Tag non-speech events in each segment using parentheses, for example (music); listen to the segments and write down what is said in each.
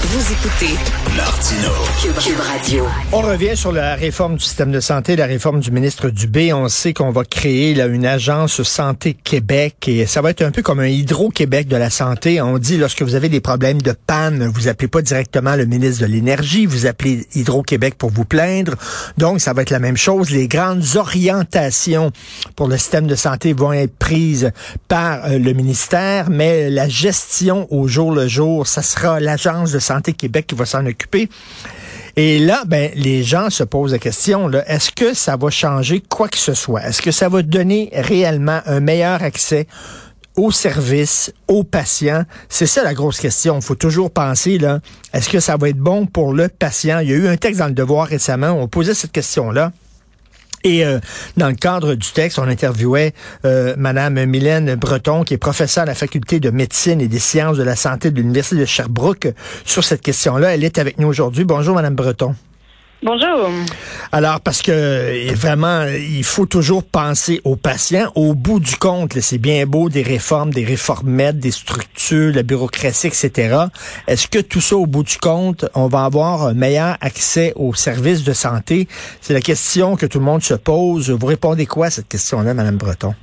Vous écoutez Martino. Cube, Radio. On revient sur la réforme du système de santé, la réforme du ministre Dubé. On sait qu'on va créer là, une agence Santé Québec et ça va être un peu comme un Hydro-Québec de la santé. On dit lorsque vous avez des problèmes de panne, vous appelez pas directement le ministre de l'Énergie, vous appelez Hydro-Québec pour vous plaindre. Donc, ça va être la même chose. Les grandes orientations pour le système de santé vont être prises par euh, le ministère, mais la gestion au jour le jour, ça sera l'agence de Santé Québec qui va s'en occuper. Et là, ben, les gens se posent la question, est-ce que ça va changer quoi que ce soit? Est-ce que ça va donner réellement un meilleur accès aux services, aux patients? C'est ça la grosse question. Il faut toujours penser, est-ce que ça va être bon pour le patient? Il y a eu un texte dans le Devoir récemment, on posait cette question-là. Et euh, dans le cadre du texte, on interviewait euh, Madame Mylène Breton, qui est professeure à la faculté de médecine et des sciences de la santé de l'université de Sherbrooke, sur cette question-là. Elle est avec nous aujourd'hui. Bonjour, Madame Breton. Bonjour. Alors, parce que vraiment, il faut toujours penser aux patients. Au bout du compte, c'est bien beau des réformes, des réformettes, des structures, la bureaucratie, etc. Est-ce que tout ça, au bout du compte, on va avoir un meilleur accès aux services de santé? C'est la question que tout le monde se pose. Vous répondez quoi à cette question-là, Madame Breton?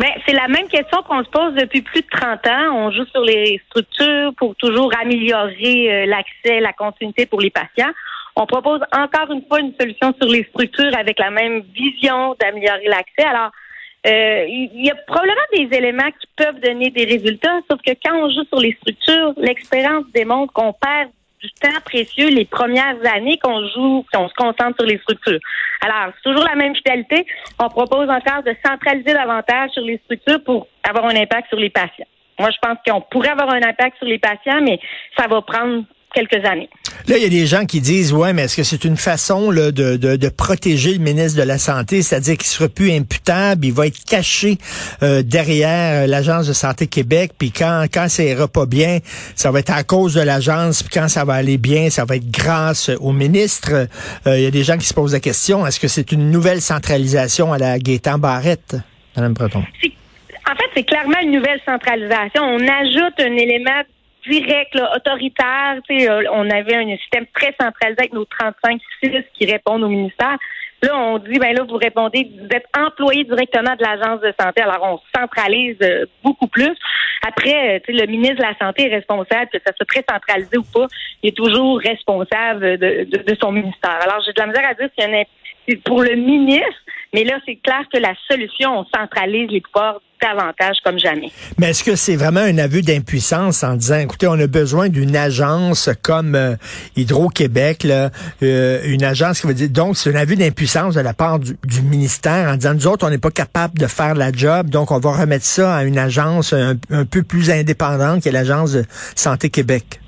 Mais c'est la même question qu'on se pose depuis plus de 30 ans. On joue sur les structures pour toujours améliorer euh, l'accès, la continuité pour les patients. On propose encore une fois une solution sur les structures avec la même vision d'améliorer l'accès. Alors, euh, il y a probablement des éléments qui peuvent donner des résultats, sauf que quand on joue sur les structures, l'expérience démontre qu'on perd du temps précieux les premières années qu'on joue, qu'on se concentre sur les structures. Alors, c'est toujours la même finalité. On propose encore de centraliser davantage sur les structures pour avoir un impact sur les patients. Moi, je pense qu'on pourrait avoir un impact sur les patients, mais ça va prendre quelques années. Là, il y a des gens qui disent, ouais, mais est-ce que c'est une façon là, de, de, de, protéger le ministre de la Santé, c'est-à-dire qu'il sera plus imputable, il va être caché euh, derrière l'Agence de Santé Québec, puis quand, quand ça ira pas bien, ça va être à cause de l'agence, puis quand ça va aller bien, ça va être grâce au ministre. Euh, il y a des gens qui se posent la question, est-ce que c'est une nouvelle centralisation à la Gaétan Barrette, Mme Breton? En fait, c'est clairement une nouvelle centralisation. On ajoute un élément direct, autoritaire. Euh, on avait un système très centralisé avec nos 35 6 qui répondent au ministère. Là, on dit, ben là, vous répondez, vous êtes employé directement de l'agence de santé. Alors, on centralise euh, beaucoup plus. Après, euh, le ministre de la Santé est responsable, que ça soit très centralisé ou pas, il est toujours responsable de, de, son ministère. Alors, j'ai de la misère à dire s'il y a c'est pour le ministre, mais là, c'est clair que la solution, on centralise les pouvoirs davantage comme jamais. Mais est-ce que c'est vraiment un aveu d'impuissance en disant, écoutez, on a besoin d'une agence comme euh, Hydro-Québec, euh, une agence qui va dire, donc c'est un aveu d'impuissance de la part du, ministère en disant, nous autres, on n'est pas capable de faire la job, donc on va remettre ça à une agence un, peu plus indépendante qui est l'agence de Santé Québec.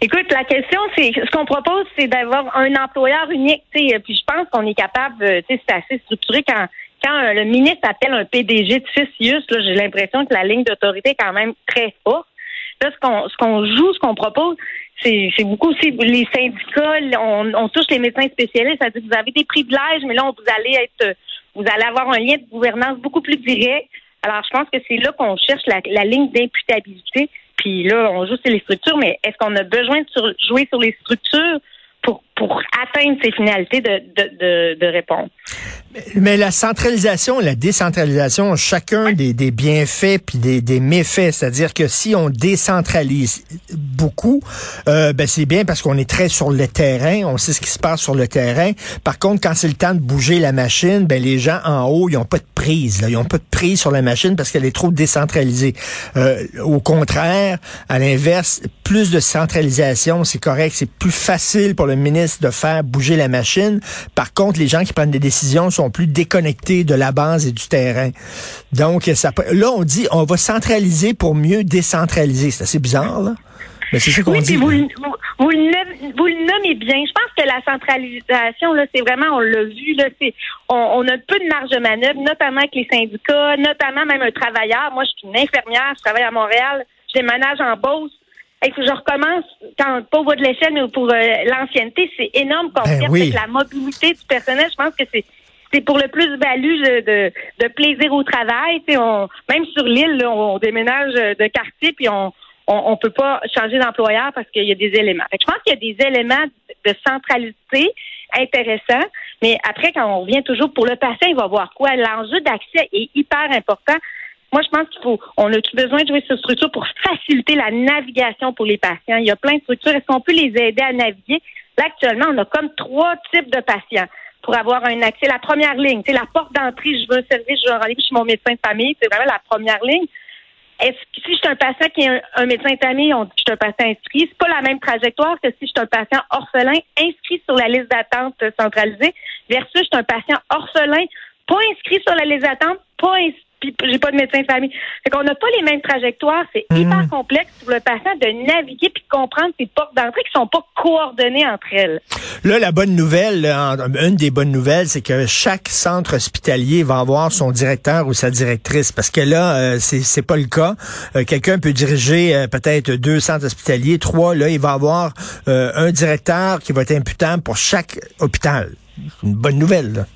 Écoute, la question, c'est ce qu'on propose, c'est d'avoir un employeur unique. Puis je pense qu'on est capable, c'est assez structuré quand quand euh, le ministre appelle un PDG de FISIUS, j'ai l'impression que la ligne d'autorité est quand même très forte. Là, ce qu'on joue, ce qu'on propose, c'est beaucoup aussi les syndicats, on, touche les médecins spécialistes, c'est-à-dire que vous avez des privilèges, mais là, vous allez être vous allez avoir un lien de gouvernance beaucoup plus direct. Alors, je pense que c'est là qu'on cherche la ligne d'imputabilité. Puis là, on joue sur les structures, mais est-ce qu'on a besoin de jouer sur les structures pour, pour atteindre ces finalités de, de, de, de répondre? Mais la centralisation et la décentralisation chacun des, des, bienfaits puis des, des méfaits. C'est-à-dire que si on décentralise beaucoup, euh, ben c'est bien parce qu'on est très sur le terrain, on sait ce qui se passe sur le terrain. Par contre, quand c'est le temps de bouger la machine, ben les gens en haut, ils ont pas de prise. Là. Ils ont pas de prise sur la machine parce qu'elle est trop décentralisée. Euh, au contraire, à l'inverse, plus de centralisation, c'est correct. C'est plus facile pour le ministre de faire bouger la machine. Par contre, les gens qui prennent des décisions sont plus déconnectés de la base et du terrain. Donc, ça, là, on dit, on va centraliser pour mieux décentraliser. C'est assez bizarre, là. Mais c'est ce qu'on dit. Vous, vous, le nommez bien. Je pense que la centralisation, là, c'est vraiment, on l'a vu, là, c'est, on, a peu de marge de manœuvre, notamment avec les syndicats, notamment même un travailleur. Moi, je suis une infirmière, je travaille à Montréal, je déménage en Beauce. Faut que je recommence quand pas au bout de l'échelle, mais pour euh, l'ancienneté, c'est énorme qu'on ben avec la mobilité du personnel. Je pense que c'est c'est pour le plus-value de, de, plaisir au travail. On, même sur l'île, on, déménage de quartier, puis on on, peut pas changer d'employeur parce qu'il y a des éléments. je pense qu'il y a des éléments de centralité intéressants, mais après, quand on revient toujours pour le patient, il va voir quoi? L'enjeu d'accès est hyper important. Moi, je pense qu'il faut, on a besoin de jouer cette structure pour faciliter la navigation pour les patients? Il y a plein de structures. Est-ce qu'on peut les aider à naviguer? Là, actuellement, on a comme trois types de patients pour avoir un accès. La première ligne, c'est la porte d'entrée. Je veux un service, je veux un rendez-vous chez mon médecin de famille. C'est vraiment la première ligne. Est-ce que si je suis un patient qui est un, médecin de famille, on je suis un patient inscrit, c'est pas la même trajectoire que si je suis un patient orphelin inscrit sur la liste d'attente centralisée versus je suis un patient orphelin pas inscrit sur la liste d'attente, pas puis j'ai pas de médecin de famille. Fait qu'on n'a pas les mêmes trajectoires. C'est mhm. hyper complexe pour le patient de naviguer puis de comprendre ces portes d'entrée qui sont pas coordonnées entre elles. Là, la bonne nouvelle, une des bonnes nouvelles, c'est que chaque centre hospitalier va avoir son directeur ou sa directrice. Parce que là, euh, c'est pas le cas. Euh, quelqu'un peut diriger euh, peut-être deux centres hospitaliers, trois. Là, il va avoir un directeur qui va être imputable pour chaque hôpital. Une bonne nouvelle. Là.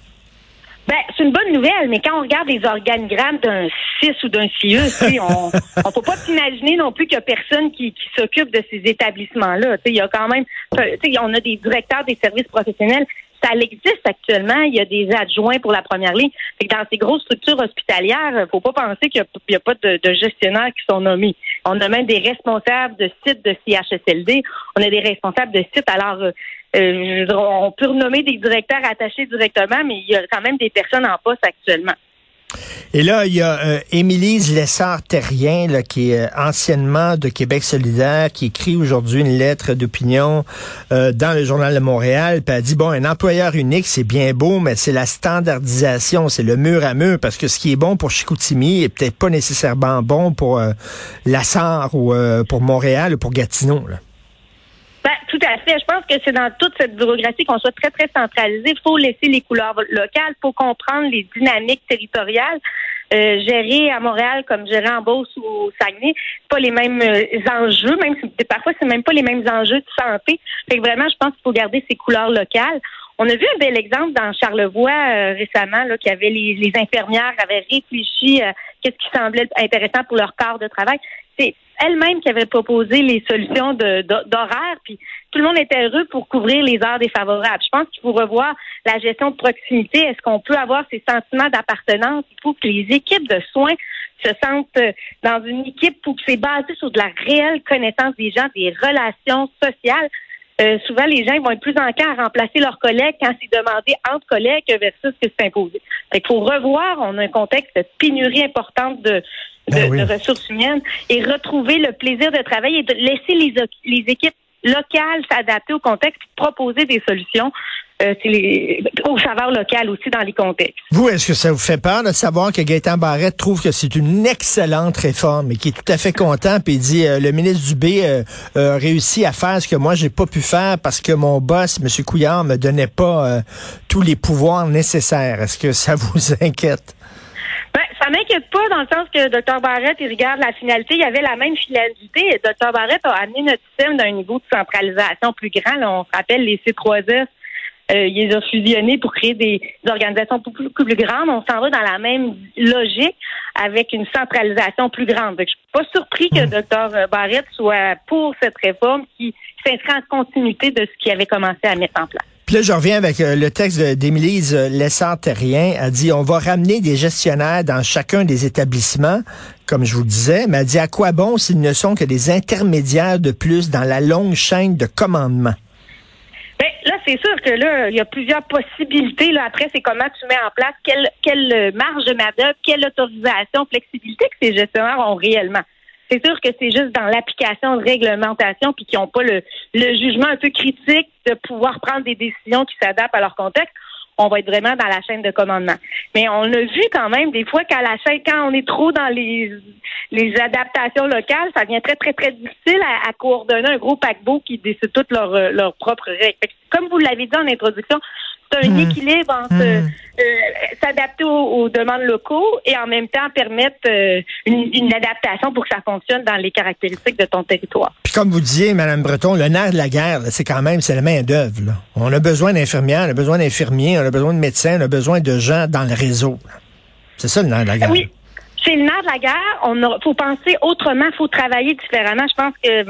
Ben, c'est une bonne nouvelle, mais quand on regarde les organigrammes d'un CIS ou d'un CIE, on (laughs) ne peut pas s'imaginer non plus qu'il y a personne qui, qui s'occupe de ces établissements-là. Il y a quand même, on a des directeurs des services professionnels. Ça existe actuellement. Il y a des adjoints pour la première ligne. dans ces grosses structures hospitalières, il faut pas penser qu'il n'y a, pas de, de, gestionnaires qui sont nommés. On a même des responsables de sites de CHSLD. On a des responsables de sites. Alors, euh, on peut renommer des directeurs attachés directement, mais il y a quand même des personnes en poste actuellement. Et là, il y a euh, Émilise Lessard-Terrien, qui est euh, anciennement de Québec solidaire, qui écrit aujourd'hui une lettre d'opinion dans le Journal de Montréal. Puis elle dit, bon, un employeur unique, c'est bien beau, mais c'est la standardisation, c'est le mur à mur, parce que ce qui est bon pour Chicoutimi est peut-être pas nécessairement bon pour La Sarre ou pour Montréal ou pour Gatineau. Ben, tout à fait. Je pense que c'est dans toute cette bureaucratie qu'on soit très, très centralisé. Il faut laisser les couleurs locales, faut comprendre les dynamiques territoriales. Euh, gérer à Montréal comme gérer en Beauce ou au Saguenay, pas les mêmes euh, enjeux, même si parfois c'est même pas les mêmes enjeux de santé. Fait que vraiment, je pense qu'il faut garder ces couleurs locales. On a vu un bel exemple dans Charlevoix euh, récemment, là, qui avait les, les infirmières avaient réfléchi à qu'est-ce qui semblait intéressant pour leur corps de travail. Elle-même qui avait proposé les solutions d'horaire, puis tout le monde était heureux pour couvrir les heures défavorables. Je pense qu'il faut revoir la gestion de proximité. Est-ce qu'on peut avoir ces sentiments d'appartenance? Il faut que les équipes de soins se sentent euh, dans une équipe où c'est basé sur de la réelle connaissance des gens, des relations sociales. Euh, souvent, les gens vont être plus enclins à remplacer leurs collègues quand c'est demandé entre collègues versus ce que c'est imposé. Fait qu'il faut revoir, on a un contexte de pénurie importante de, ben de, ressources humaines et retrouver le plaisir de travailler et de laisser les, les équipes locales s'adapter au contexte proposer des solutions euh, les, aux saveurs locales aussi dans les contextes. Vous, est-ce que ça vous fait peur de savoir que Gaëtan Barrette trouve que c'est une excellente réforme et qui est tout à fait content puis il dit euh, le ministre Dubé euh, a réussi à faire ce que moi j'ai pas pu faire parce que mon boss, M. Couillard, me donnait pas tous les pouvoirs nécessaires. Est-ce que ça (laughs) vous inquiète? Ça m'inquiète pas dans le sens que Dr. Barrett, il regarde la finalité. Il y avait la même finalité. Dr. Barrett a amené notre système d'un niveau de centralisation plus grand. on se rappelle les C3S. Euh, il les a fusionnés pour créer des, organisations beaucoup plus, grandes. On s'en va dans la même logique avec une centralisation plus grande. Donc, je suis pas surpris que hmm. Dr. Barrett soit pour cette réforme qui s'inscrit en continuité de ce qu'il avait commencé à mettre en place. Puis là, je reviens avec euh, le texte d'Émilise Lessard-Terrien. Elle dit, on va ramener des gestionnaires dans chacun des établissements, comme je vous le disais, mais elle dit, à quoi bon s'ils ne sont que des intermédiaires de plus dans la longue chaîne de commandement? Ben, là, c'est sûr que là, il y a plusieurs possibilités. Là, après, c'est comment tu mets en place quelle, quelle marge de main quelle autorisation, flexibilité que ces gestionnaires ont réellement. C'est sûr que c'est juste dans l'application de réglementation puis qui n'ont pas le, jugement un peu critique de pouvoir prendre des décisions qui s'adaptent à leur contexte on va être vraiment dans la chaîne de commandement. Mais on a vu quand même des fois qu'à la chaîne, quand on est trop dans les, adaptations locales, ça devient très, très, très difficile à, coordonner un gros paquebot qui décide toutes leurs leur propres règles. Comme vous l'avez dit en introduction, C'est un Hmm. équilibre entre euh, euh, s'adapter aux, aux demandes locaux et en même temps permettre euh, une, une adaptation pour que ça fonctionne dans les caractéristiques de ton territoire. Puis comme vous disiez, Madame Breton, le nerf de la guerre, c'est quand même, c'est la main d'œuvre. On a besoin d'infirmières, on a besoin d'infirmiers, on a besoin de médecins, on a besoin de gens dans le réseau. C'est ça le nerf de la guerre. Oui. C'est le nerf de la guerre. On a, faut penser autrement, faut travailler différemment. Je pense que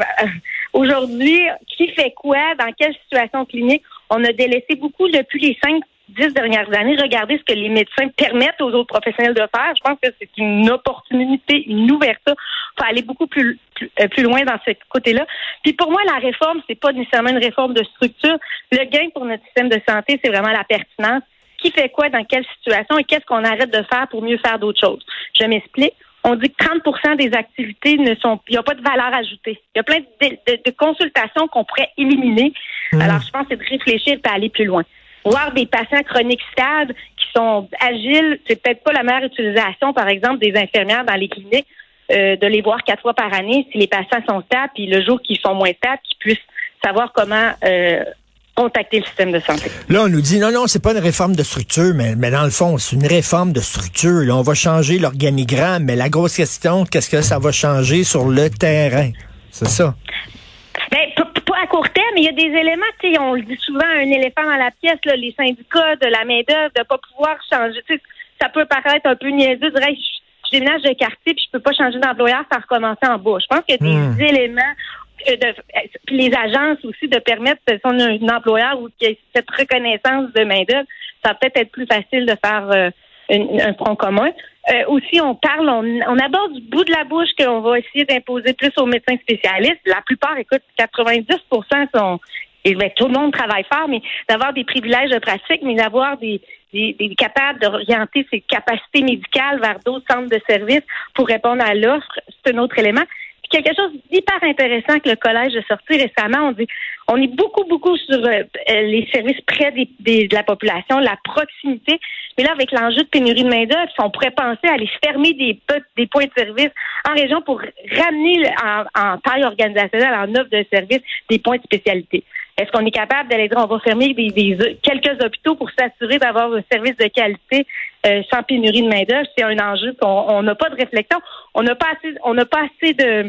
aujourd'hui, qui fait quoi, dans quelle situation clinique, on a délaissé beaucoup depuis les cinq, dix dernières années. Regardez ce que les médecins permettent aux autres professionnels de faire. Je pense que c'est une opportunité, une ouverture. faut aller beaucoup plus, plus, euh, plus loin dans ce côté-là. Puis pour moi, la réforme, c'est pas nécessairement une réforme de structure. Le gain pour notre système de santé, c'est vraiment la pertinence qui fait quoi dans quelle situation et qu'est-ce qu'on arrête de faire pour mieux faire d'autres choses? Je m'explique. On dit que 30% des activités ne sont, il n'y a pas de valeur ajoutée. Il y a plein de, de- de consultations qu'on pourrait éliminer. Alors, je pense que c'est de réfléchir et aller plus loin. Voir des patients chroniques stades qui sont agiles, c'est peut-être pas la meilleure utilisation, par exemple, des infirmières dans les cliniques, euh, de les voir quatre fois par année si les patients sont stables, puis le jour qu'ils sont moins stables, qu'ils puissent savoir comment euh, contacter le système de santé. Là, on nous dit, non, non, c'est pas une réforme de structure, mais, mais dans le fond, c'est une réforme de structure. Là, on va changer l'organigramme, mais la grosse question, qu'est-ce que ça va changer sur le terrain? C'est ça. Ben, p- pas à court terme, mais il y a des éléments, tu sais, on le dit souvent, un éléphant dans la pièce, là, les syndicats, de la main-d'œuvre, de pas pouvoir changer. Tu sais, ça peut paraître un peu niaiseux, de dire, Hey, je, déménage de quartier puis je peux pas changer d'employeur sans recommencer en bas. Je pense qu'il y a des Hmm. éléments euh, de, euh, puis les agences aussi de permettre si on a un employeur ou qu'il y ait cette reconnaissance de main-d'œuvre, ça peut-être être plus facile de faire euh, un front commun. Euh, aussi, on parle, on, on aborde du bout de la bouche qu'on va essayer d'imposer plus aux médecins spécialistes. La plupart, écoute, 90% sont et ben, tout le monde travaille fort, mais d'avoir des privilèges de pratique, mais d'avoir des, des, des capables d'orienter ses capacités médicales vers d'autres centres de services pour répondre à l'offre, c'est un autre élément. Quelque chose d'hyper intéressant que le collège a sorti récemment, on dit on est beaucoup, beaucoup sur euh, euh, les services près des, de la population, la proximité. Mais là, avec l'enjeu de pénurie de main-d'œuvre, on pourrait penser à aller fermer des, des points de service en région pour ramener en, en taille organisationnelle, en offre de service, des points de spécialité. Est-ce qu'on est capable d'aller dire on va fermer des, des- quelques hôpitaux pour s'assurer d'avoir un service de qualité euh, sans pénurie de main-d'œuvre? C'est un enjeu qu'on on n'a pas de réflexion. On n'a pas assez, on n'a pas assez de,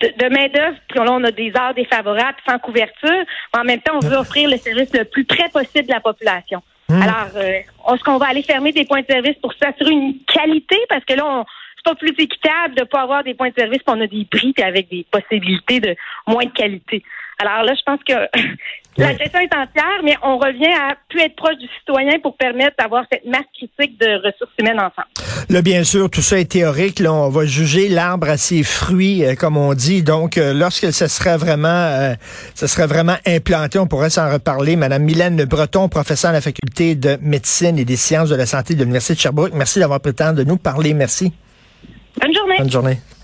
de, de main-d'œuvre, puis là, on a des heures défavorables sans couverture. Mais en même temps, on veut offrir le service le plus près possible de la population. Alors, euh, est-ce qu'on va aller fermer des points de service pour s'assurer une qualité? Parce que là, on, c'est pas plus équitable de pas avoir des points de service, puis on a des prix puis avec des possibilités de moins de qualité. Alors là, je pense que (laughs) la question est entière, mais on revient à plus être proche du citoyen pour permettre d'avoir cette masse critique de ressources humaines ensemble. Là, bien sûr, tout ça est théorique. Là, on va juger l'arbre à ses fruits, euh, comme on dit. Donc, euh, lorsque ce serait vraiment, euh, ce serait vraiment implanté, on pourrait s'en reparler. Madame Mylène Breton, professeure à la faculté de médecine et des sciences de la santé de l'Université de Sherbrooke. Merci d'avoir pris le temps de nous parler. Merci. Bonne journée. Bonne journée.